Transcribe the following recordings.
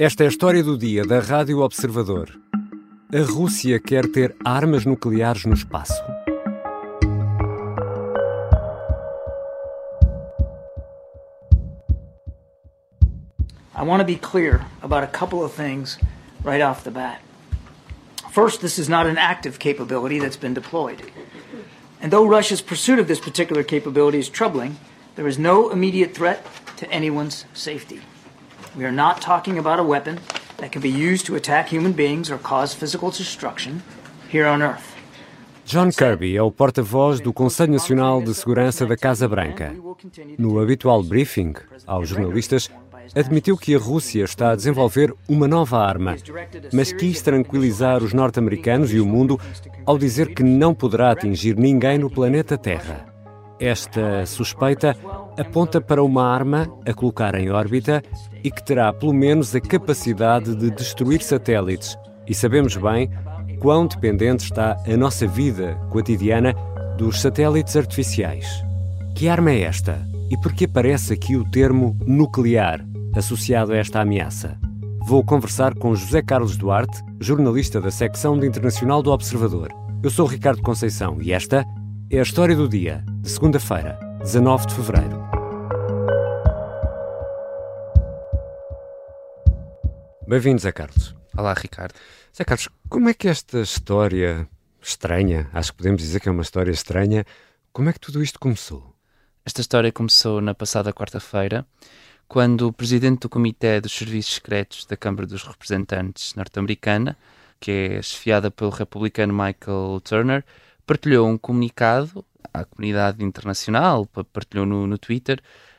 Esta é a história do dia da Rádio Observador. A Rússia quer ter armas nucleares no espaço. I want to be clear about a couple of things right off the bat. First, this is not an active capability that's been deployed. And though Russia's pursuit of this particular capability is troubling, there is no immediate threat to anyone's safety. We are not talking about a weapon that can be used to attack human beings or cause physical destruction here on Earth. John Kirby é o porta-voz do Conselho Nacional de Segurança da Casa Branca. No habitual briefing aos jornalistas, admitiu que a Rússia está a desenvolver uma nova arma, mas quis tranquilizar os norte-americanos e o mundo ao dizer que não poderá atingir ninguém no planeta Terra. Esta suspeita aponta para uma arma a colocar em órbita e que terá pelo menos a capacidade de destruir satélites. E sabemos bem quão dependente está a nossa vida cotidiana dos satélites artificiais. Que arma é esta? E por que aparece aqui o termo nuclear associado a esta ameaça? Vou conversar com José Carlos Duarte, jornalista da secção de internacional do Observador. Eu sou Ricardo Conceição e esta é a história do dia, de segunda-feira, 19 de fevereiro. Bem-vindo, Zé Carlos. Olá, Ricardo. Zé Carlos, como é que esta história estranha, acho que podemos dizer que é uma história estranha, como é que tudo isto começou? Esta história começou na passada quarta-feira, quando o presidente do Comitê dos Serviços Secretos da Câmara dos Representantes norte-americana, que é chefiada pelo republicano Michael Turner, partilhou um comunicado à comunidade internacional, partilhou no, no Twitter,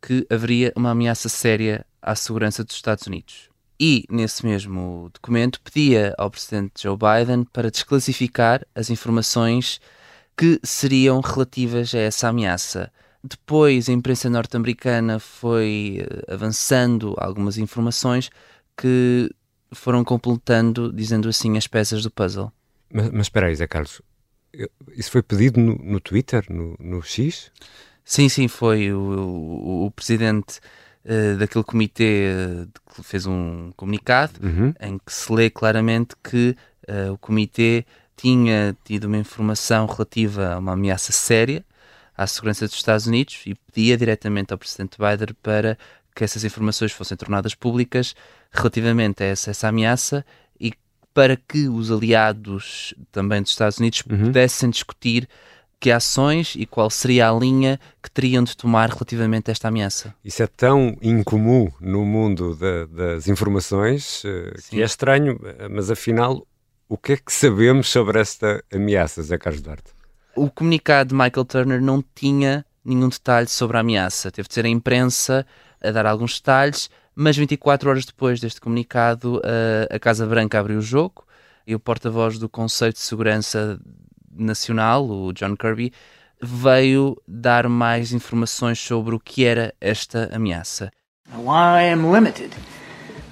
que haveria uma ameaça séria à segurança dos Estados Unidos e, nesse mesmo documento, pedia ao presidente Joe Biden para desclassificar as informações que seriam relativas a essa ameaça. Depois, a imprensa norte-americana foi eh, avançando algumas informações que foram completando, dizendo assim, as peças do puzzle. Mas, mas espera aí, Zé Carlos, isso foi pedido no, no Twitter, no, no, X? Sim, sim, foi. O, o, o presidente uh, daquele comitê uh, fez um comunicado uhum. em que se lê claramente que uh, o comitê tinha tido uma informação relativa a uma ameaça séria à segurança dos Estados Unidos e pedia diretamente ao presidente Biden para que essas informações fossem tornadas públicas relativamente a essa, essa ameaça para que os aliados também dos Estados Unidos uhum. pudessem discutir que ações e qual seria a linha que teriam de tomar relativamente a esta ameaça. Isso é tão incomum no mundo da, das informações uh, que é estranho, mas afinal, o que é que sabemos sobre esta ameaça, Zé Carlos Duarte? O comunicado de Michael Turner não tinha nenhum detalhe sobre a ameaça. Teve de ser a imprensa a dar alguns detalhes, mas 24 horas depois deste comunicado, uh, a Casa Branca abriu o jogo e o porta-voz do Conselho de Segurança Nacional, o John Kirby, veio dar mais informações sobre o que era esta ameaça. I am limited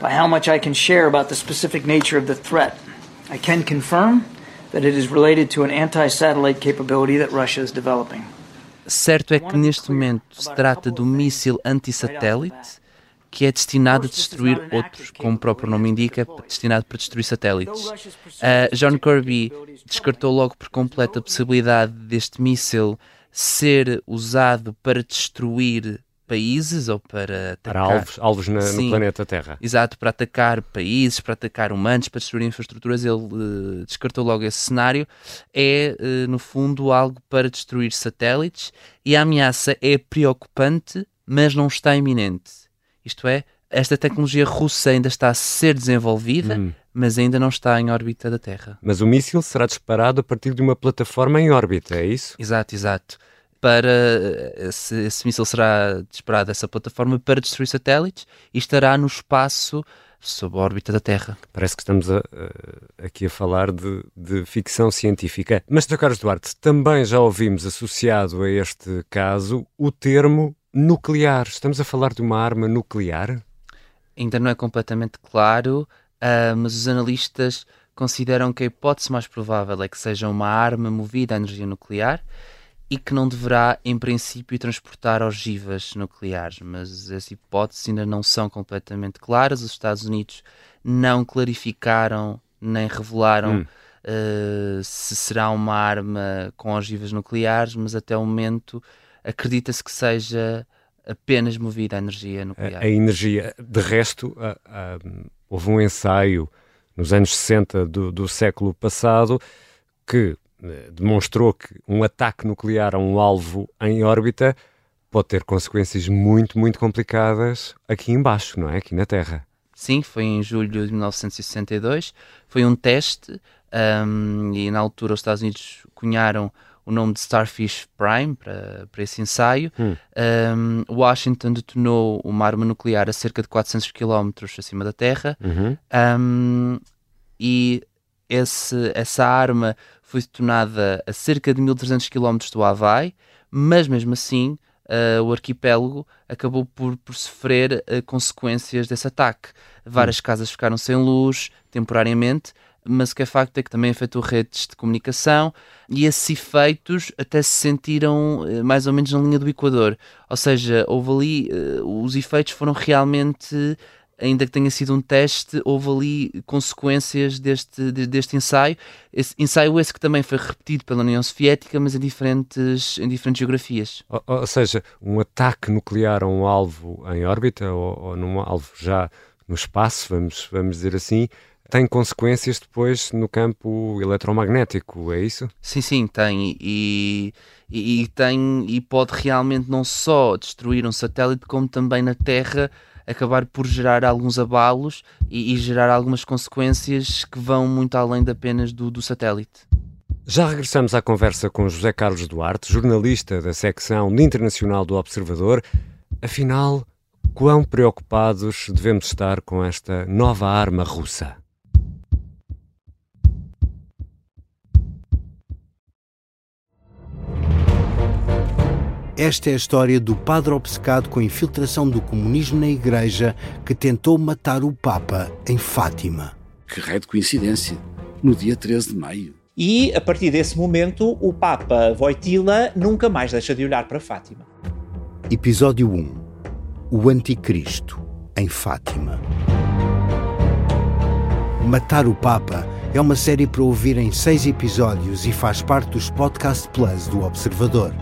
by how much I can share about the specific nature of the threat, I can confirm that it is related to an anti-satellite capability that Russia is developing. Certo é que neste momento se trata de um míssil anti-satélite que é destinado a destruir outros, como o próprio nome indica, destinado para destruir satélites. Uh, John Kirby descartou logo por completo a possibilidade deste míssil ser usado para destruir países ou para atacar... Para alvos, alvos na, Sim, no planeta Terra. Exato, para atacar países, para atacar humanos, para destruir infraestruturas, ele uh, descartou logo esse cenário. É, uh, no fundo, algo para destruir satélites e a ameaça é preocupante, mas não está iminente. Isto é, esta tecnologia russa ainda está a ser desenvolvida, hum. mas ainda não está em órbita da Terra. Mas o míssil será disparado a partir de uma plataforma em órbita, é isso? Exato, exato. Para esse, esse míssil será disparado dessa plataforma para destruir satélites e estará no espaço sob a órbita da Terra. Parece que estamos a, a, aqui a falar de, de, ficção científica. Mas, Sr. Carlos Duarte, também já ouvimos associado a este caso o termo nuclear. Estamos a falar de uma arma nuclear? Ainda não é completamente claro, uh, mas os analistas consideram que a hipótese mais provável é que seja uma arma movida à energia nuclear e que não deverá, em princípio, transportar ogivas nucleares, mas as hipóteses ainda não são completamente claras. Os Estados Unidos não clarificaram nem revelaram hum. uh, se será uma arma com ogivas nucleares, mas até o momento acredita-se que seja apenas movida a energia nuclear. A, a energia, de resto, a, a, houve um ensaio nos anos 60 do, do século passado que eh, demonstrou que um ataque nuclear a um alvo em órbita pode ter consequências muito, muito complicadas aqui embaixo, não é? Aqui na Terra. Sim, foi em julho de 1962. Foi um teste um, e na altura os Estados Unidos cunharam o nome de Starfish Prime para, para esse ensaio. Hum. Um, Washington detonou uma arma nuclear a cerca de 400 km acima da Terra uhum. um, e esse, essa arma foi detonada a cerca de 1300 km do Havaí, mas mesmo assim uh, o arquipélago acabou por, por sofrer uh, consequências desse ataque. Várias hum. casas ficaram sem luz temporariamente, mas que é facto é que também afetou redes de comunicação e esses efeitos até se sentiram uh, mais ou menos na linha do Equador. Ou seja, houve ali, os efeitos foram realmente ainda que tenha sido um teste, houve ali consequências deste, deste ensaio. Esse ensaio esse que também foi repetido pela União Soviética, mas em diferentes, em diferentes geografias. Ou, ou seja, um ataque nuclear a um alvo em órbita ou, ou num alvo já no espaço, vamos, vamos dizer assim, tem consequências depois no campo eletromagnético, é isso? Sim, sim, tem. E, e, e, tem e pode realmente não só destruir um satélite, como também na Terra acabar por gerar alguns abalos e, e gerar algumas consequências que vão muito além de apenas do, do satélite. Já regressamos à conversa com José Carlos Duarte, jornalista da secção internacional do Observador. Afinal, quão preocupados devemos estar com esta nova arma russa? Esta é a história do padre obcecado com a infiltração do comunismo na Igreja que tentou matar o Papa em Fátima. Que raio de coincidência! No dia 13 de maio. E, a partir desse momento, o Papa Voitila nunca mais deixa de olhar para Fátima. Episódio 1 O Anticristo, em Fátima. Matar o Papa é uma série para ouvir em seis episódios e faz parte dos Podcast Plus do Observador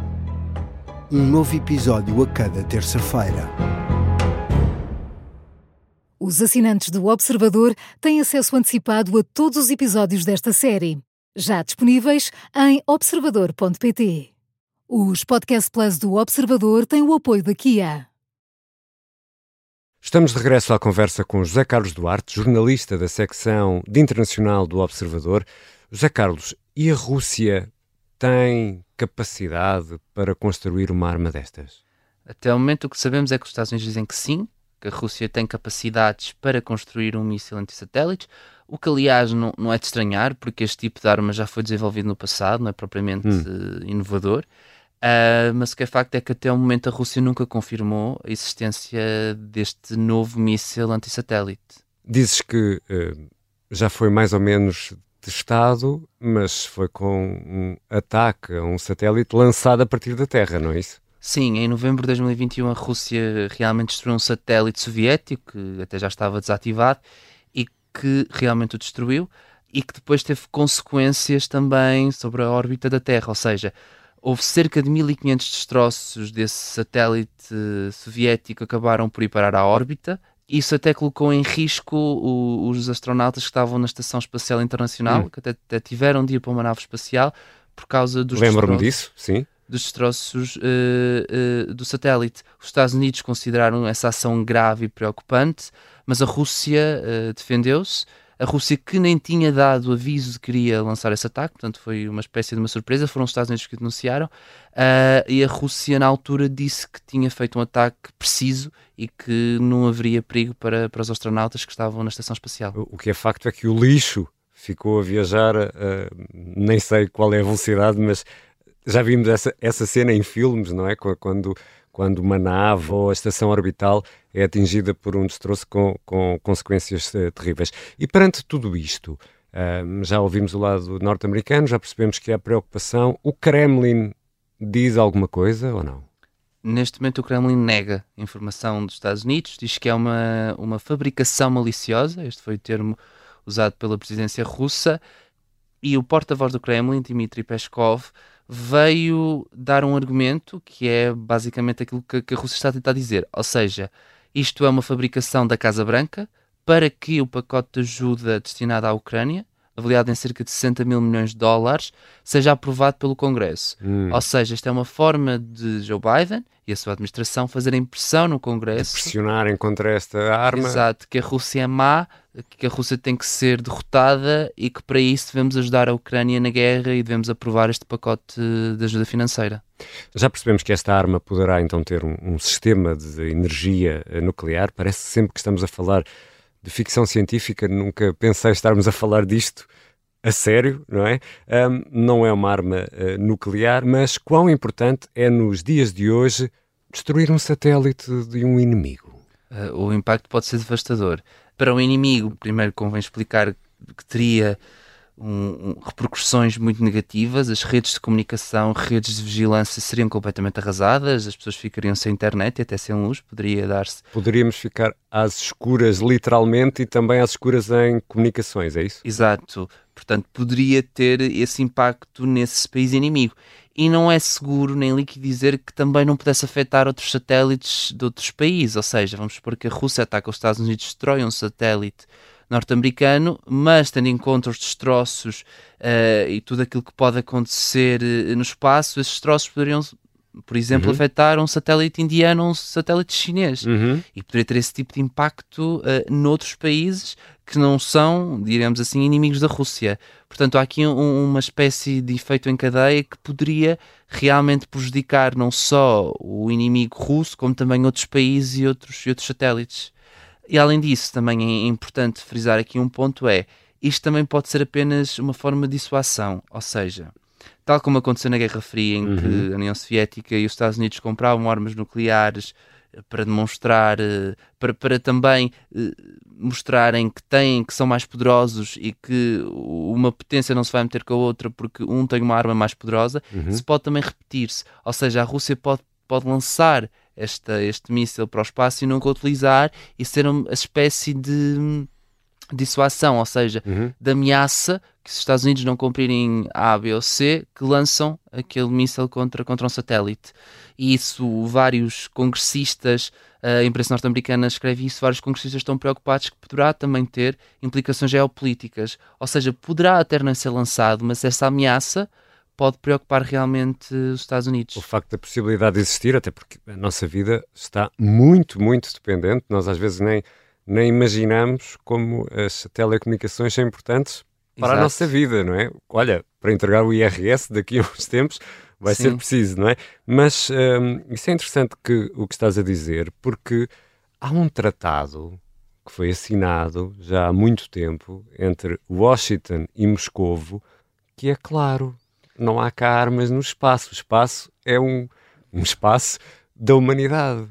um novo episódio a cada terça-feira. Os assinantes do Observador têm acesso antecipado a todos os episódios desta série, já disponíveis em observador.pt. Os Podcast Plus do Observador têm o apoio da Kia. Estamos de regresso à conversa com José Carlos Duarte, jornalista da secção de Internacional do Observador. José Carlos, e a Rússia tem capacidade para construir uma arma destas? Até o momento o que sabemos é que os Estados Unidos dizem que sim, que a Rússia tem capacidades para construir um míssil anti-satélites, o que aliás não, não, é de estranhar, porque este tipo de arma já foi desenvolvido no passado, não é propriamente hum. uh, inovador. Uh, mas o que é facto é que até o momento a Rússia nunca confirmou a existência deste novo míssil anti-satélite. Dizes que uh, já foi mais ou menos testado, mas foi com um ataque a um satélite lançado a partir da Terra, não é isso? Sim, em novembro de 2021 a Rússia realmente destruiu um satélite soviético que até já estava desativado e que realmente o destruiu e que depois teve consequências também sobre a órbita da Terra, ou seja, houve cerca de 1500 destroços desse satélite soviético que acabaram por ir parar à órbita isso até colocou em risco o, os astronautas que estavam na Estação Espacial Internacional, hum. que até, até, tiveram de ir para uma nave espacial por causa dos Lembro-me disso, sim. Dos destroços uh, uh, do satélite. Os Estados Unidos consideraram essa ação grave e preocupante, mas a Rússia uh, defendeu-se. A Rússia, que nem tinha dado aviso de que queria lançar esse ataque, portanto foi uma espécie de uma surpresa, foram os Estados Unidos que denunciaram, uh, e a Rússia na altura disse que tinha feito um ataque preciso e que não haveria perigo para, para os astronautas que estavam na estação espacial. O que é facto é que o lixo ficou a viajar, uh, nem sei qual é a velocidade, mas já vimos essa, essa cena em filmes, não é? Quando quando uma nave ou a estação orbital é atingida por um destroço com, com consequências uh, terríveis. E perante tudo isto, já ouvimos o lado norte-americano, já percebemos que há preocupação. O Kremlin diz alguma coisa ou não? Neste momento, o Kremlin nega informação dos Estados Unidos, diz que é uma, uma fabricação maliciosa, este foi o termo usado pela presidência russa, e o porta-voz do Kremlin, Dmitry Peskov, veio dar um argumento que é basicamente aquilo que, que a Rússia está a tentar dizer, ou seja, isto é uma fabricação da Casa Branca para que o pacote de ajuda destinado à Ucrânia avaliado em cerca de 60 mil milhões de dólares, seja aprovado pelo Congresso. Hum. Ou seja, isto é uma forma de Joe Biden e a sua administração fazerem pressão no Congresso. De pressionarem contra esta arma. Exato, que a Rússia é má, que a Rússia tem que ser derrotada e que para isso devemos ajudar a Ucrânia na guerra e devemos aprovar este pacote de ajuda financeira. Já percebemos que esta arma poderá então ter um, um sistema de energia nuclear. Parece sempre que estamos a falar de ficção científica, nunca pensei estarmos a falar disto a sério, não é? Um, não é uma arma uh, nuclear, mas quão importante é nos dias de hoje destruir um satélite de um inimigo? Uh, o impacto pode ser devastador. Para o inimigo, primeiro convém explicar que teria um, um, repercussões muito negativas, as redes de comunicação, redes de vigilância seriam completamente arrasadas, as pessoas ficariam sem internet e até sem luz, poderia dar-se. Poderíamos ficar às escuras, literalmente, e também às escuras em comunicações, é isso? Exato. Portanto, poderia ter esse impacto nesse país inimigo. E não é seguro nem líquido dizer que também não pudesse afetar outros satélites de outros países. Ou seja, vamos supor que a Rússia ataca os Estados Unidos, destrói um satélite norte-americano, mas tendo em conta os destroços uh, e tudo aquilo que pode acontecer uh, no espaço, esses destroços poderiam, por exemplo, uhum. afetar um satélite indiano ou um satélite chinês. Uhum. E poderia ter esse tipo de impacto uh, noutros países que não são, diremos assim, inimigos da Rússia. Portanto, há aqui um, uma espécie de efeito em cadeia que poderia realmente prejudicar não só o inimigo russo, como também outros países e outros, e outros satélites. E além disso, também é importante frisar aqui um ponto: é isto também pode ser apenas uma forma de dissuasão, ou seja, tal como aconteceu na Guerra Fria, em uhum. que a União Soviética e os Estados Unidos compravam armas nucleares eh, para demonstrar, eh, para, para também eh, mostrarem que têm, que são mais poderosos e que uma potência não se vai meter com a outra porque um tem uma arma mais poderosa, uhum. se pode também repetir-se. Ou seja, a Rússia pode, pode lançar esta, este míssil para o espaço e nunca utilizar e ser uma espécie de dissuasão, ou seja, uhum. de ameaça que se os Estados Unidos não cumprirem A, B ou C, que lançam aquele míssil contra, contra um satélite. E isso, vários congressistas, a imprensa norte-americana escreve isso, vários congressistas estão preocupados que poderá também ter implicações geopolíticas. Ou seja, poderá até não ser lançado, mas essa ameaça pode preocupar realmente os Estados Unidos. O facto da possibilidade de existir, até porque a nossa vida está muito, muito dependente, nós às vezes nem, nem imaginamos como as telecomunicações são importantes para Exato. a nossa vida, não é? Olha, para entregar o IRS daqui a uns tempos vai Sim. ser preciso, não é? Mas hum, isso é interessante que, o que estás a dizer, porque há um tratado que foi assinado já há muito tempo entre Washington e Moscovo que é claro, não há cá armas no espaço. O espaço é um, um espaço da humanidade.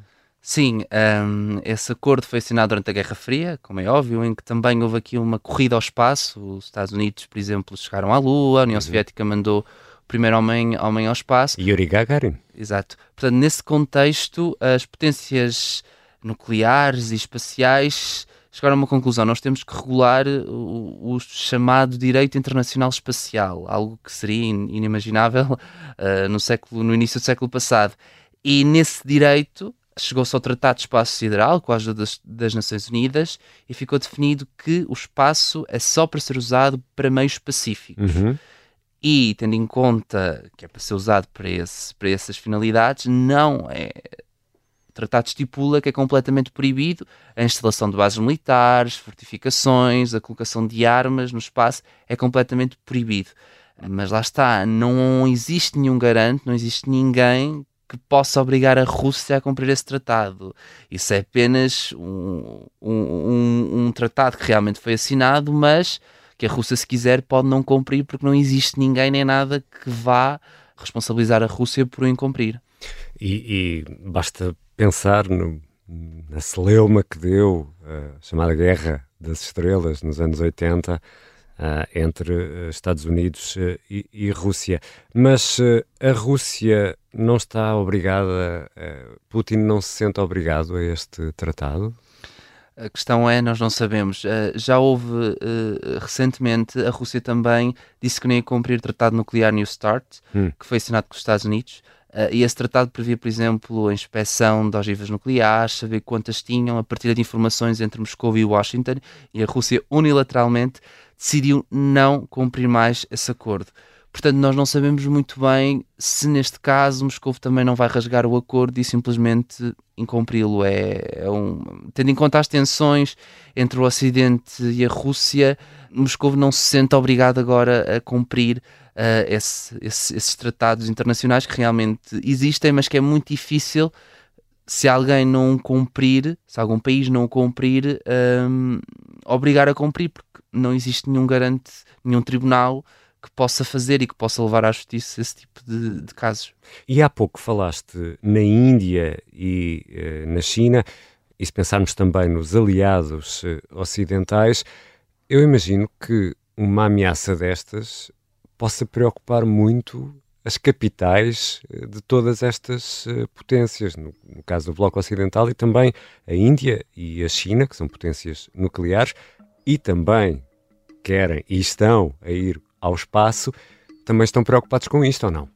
Sim, um, esse acordo foi assinado durante a Guerra Fria, como é óbvio, em que também houve aqui uma corrida ao espaço. Os Estados Unidos, por exemplo, chegaram à Lua, a União uhum. Soviética mandou o primeiro homem, homem ao espaço. Yuri Gagarin. Exato. Portanto, nesse contexto, as potências nucleares e espaciais chegaram a uma conclusão. Nós temos que regular o, o chamado direito internacional espacial, algo que seria inimaginável uh, no, século, no início do século passado. E nesse direito chegou-se ao Tratado de Espaço Sideral, com a ajuda das, das, Nações Unidas, e ficou definido que o espaço é só para ser usado para meios pacíficos. Uhum. E, tendo em conta que é para ser usado para, esse, para essas finalidades, não é tratado estipula que é completamente proibido a instalação de bases militares, fortificações, a colocação de armas no espaço, é completamente proibido. Mas lá está, não existe nenhum garante, não existe ninguém que possa obrigar a Rússia a cumprir esse tratado. Isso é apenas um, um, um, tratado que realmente foi assinado, mas que a Rússia, se quiser, pode não cumprir porque não existe ninguém nem nada que vá responsabilizar a Rússia por o incumprir. E, e basta pensar no, na celeuma que deu a chamada Guerra das Estrelas nos anos 80, uh, entre Estados Unidos uh, e, e, Rússia. Mas a Rússia não está obrigada, Putin não se sente obrigado a este tratado? A questão é, nós não sabemos. já houve recentemente, a Rússia também disse que nem ia cumprir o Tratado Nuclear New START, hum. que foi assinado com os Estados Unidos. E esse tratado previa, por exemplo, a inspeção de ogivas nucleares, saber quantas tinham, a partilha de informações entre Moscou e Washington, e a Rússia unilateralmente decidiu não cumprir mais esse acordo. Portanto, nós não sabemos muito bem se neste caso Moscou também não vai rasgar o acordo e simplesmente incumpri-lo. É, é um, tendo em conta as tensões entre o Ocidente e a Rússia, Moscou não se sente obrigado agora a cumprir uh, esse, esse, esses tratados internacionais que realmente existem, mas que é muito difícil se alguém não cumprir, se algum país não cumprir, um, obrigar a cumprir, porque não existe nenhum garante, nenhum tribunal que possa fazer e que possa levar à justiça esse tipo de, de casos. E há pouco falaste na Índia e uh, na China, e se pensarmos também nos aliados uh, ocidentais, eu imagino que uma ameaça destas possa preocupar muito as capitais eh, de todas estas uh, potências, no, no, caso do Bloco Ocidental, e também a Índia e a China, que são potências nucleares, e também querem e estão a ir ao espaço, também estão preocupados com isto ou não?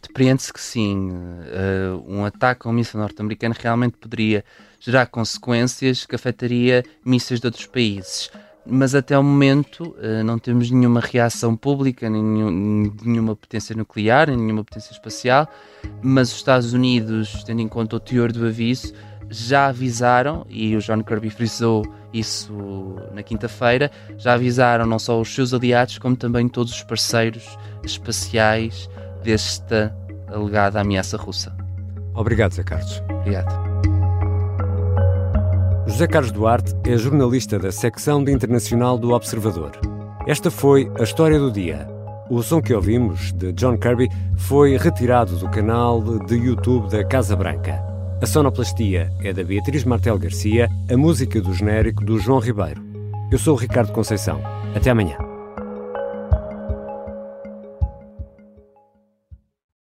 Depreende-se que sim. Uh, um ataque a um míssil norte-americano realmente poderia gerar consequências que afetaria mísseis de outros países mas até o momento uh, não temos nenhuma reação pública, nenhum, nenhuma potência nuclear, nenhuma potência espacial, mas os Estados Unidos, tendo em conta o teor do aviso, já avisaram, e o John Kirby frisou isso na quinta-feira, já avisaram não só os seus aliados, como também todos os parceiros espaciais desta alegada ameaça russa. Obrigado, Zé Carlos. Obrigado. José Carlos Duarte é jornalista da secção de internacional do Observador. Esta foi a história do dia. O som que ouvimos, de John Kirby, foi retirado do canal de YouTube da Casa Branca. A sonoplastia é da Beatriz Martel Garcia, a música do genérico do João Ribeiro. Eu sou o Ricardo Conceição. Até amanhã.